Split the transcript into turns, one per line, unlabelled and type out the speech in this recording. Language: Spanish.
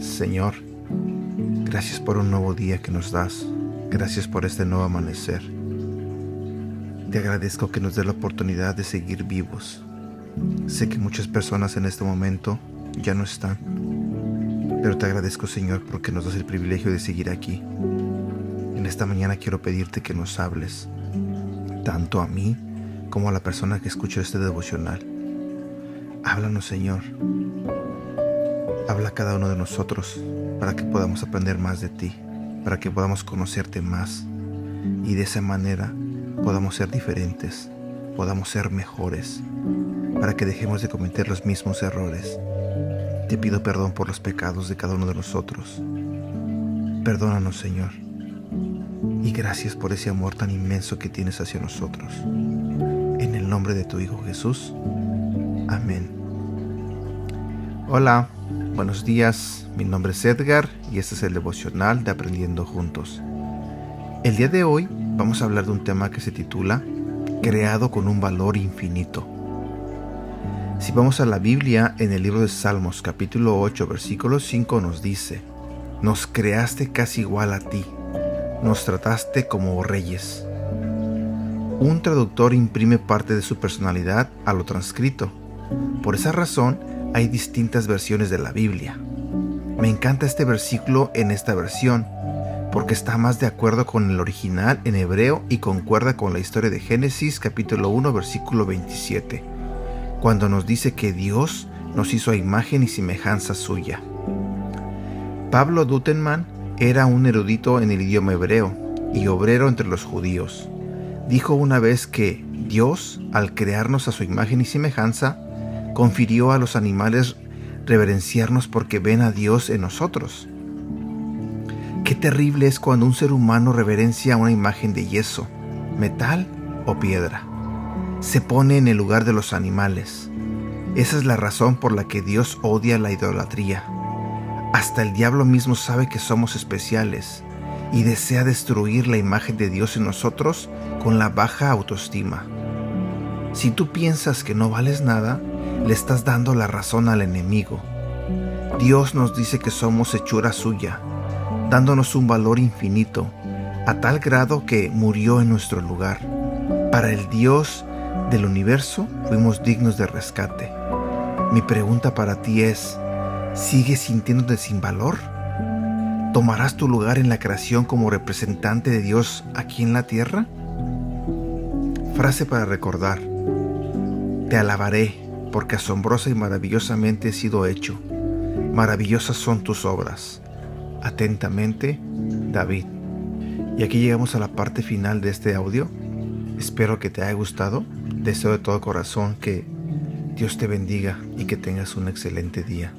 Señor, gracias por un nuevo día que nos das. Gracias por este nuevo amanecer. Te agradezco que nos dé la oportunidad de seguir vivos. Sé que muchas personas en este momento ya no están, pero te agradezco Señor porque nos das el privilegio de seguir aquí. En esta mañana quiero pedirte que nos hables, tanto a mí como a la persona que escucha este devocional. Háblanos Señor. Habla a cada uno de nosotros para que podamos aprender más de ti, para que podamos conocerte más y de esa manera podamos ser diferentes, podamos ser mejores, para que dejemos de cometer los mismos errores. Te pido perdón por los pecados de cada uno de nosotros. Perdónanos, Señor. Y gracias por ese amor tan inmenso que tienes hacia nosotros. En el nombre de tu Hijo Jesús. Amén. Hola, buenos días. Mi nombre es Edgar y este es el devocional de Aprendiendo Juntos. El día de hoy vamos a hablar de un tema que se titula Creado con un valor infinito. Si vamos a la Biblia, en el libro de Salmos capítulo 8 versículo 5 nos dice, Nos creaste casi igual a ti, nos trataste como reyes. Un traductor imprime parte de su personalidad a lo transcrito. Por esa razón, hay distintas versiones de la Biblia. Me encanta este versículo en esta versión, porque está más de acuerdo con el original en hebreo y concuerda con la historia de Génesis capítulo 1 versículo 27, cuando nos dice que Dios nos hizo a imagen y semejanza suya. Pablo Dutenman era un erudito en el idioma hebreo y obrero entre los judíos. Dijo una vez que Dios, al crearnos a su imagen y semejanza, confirió a los animales reverenciarnos porque ven a Dios en nosotros. Qué terrible es cuando un ser humano reverencia una imagen de yeso, metal o piedra. Se pone en el lugar de los animales. Esa es la razón por la que Dios odia la idolatría. Hasta el diablo mismo sabe que somos especiales y desea destruir la imagen de Dios en nosotros con la baja autoestima. Si tú piensas que no vales nada, le estás dando la razón al enemigo. Dios nos dice que somos hechura suya dándonos un valor infinito, a tal grado que murió en nuestro lugar. Para el Dios del universo fuimos dignos de rescate. Mi pregunta para ti es, ¿sigues sintiéndote sin valor? ¿Tomarás tu lugar en la creación como representante de Dios aquí en la tierra? Frase para recordar. Te alabaré porque asombrosa y maravillosamente he sido hecho. Maravillosas son tus obras. Atentamente, David. Y aquí llegamos a la parte final de este audio. Espero que te haya gustado. Deseo de todo corazón que Dios te bendiga y que tengas un excelente día.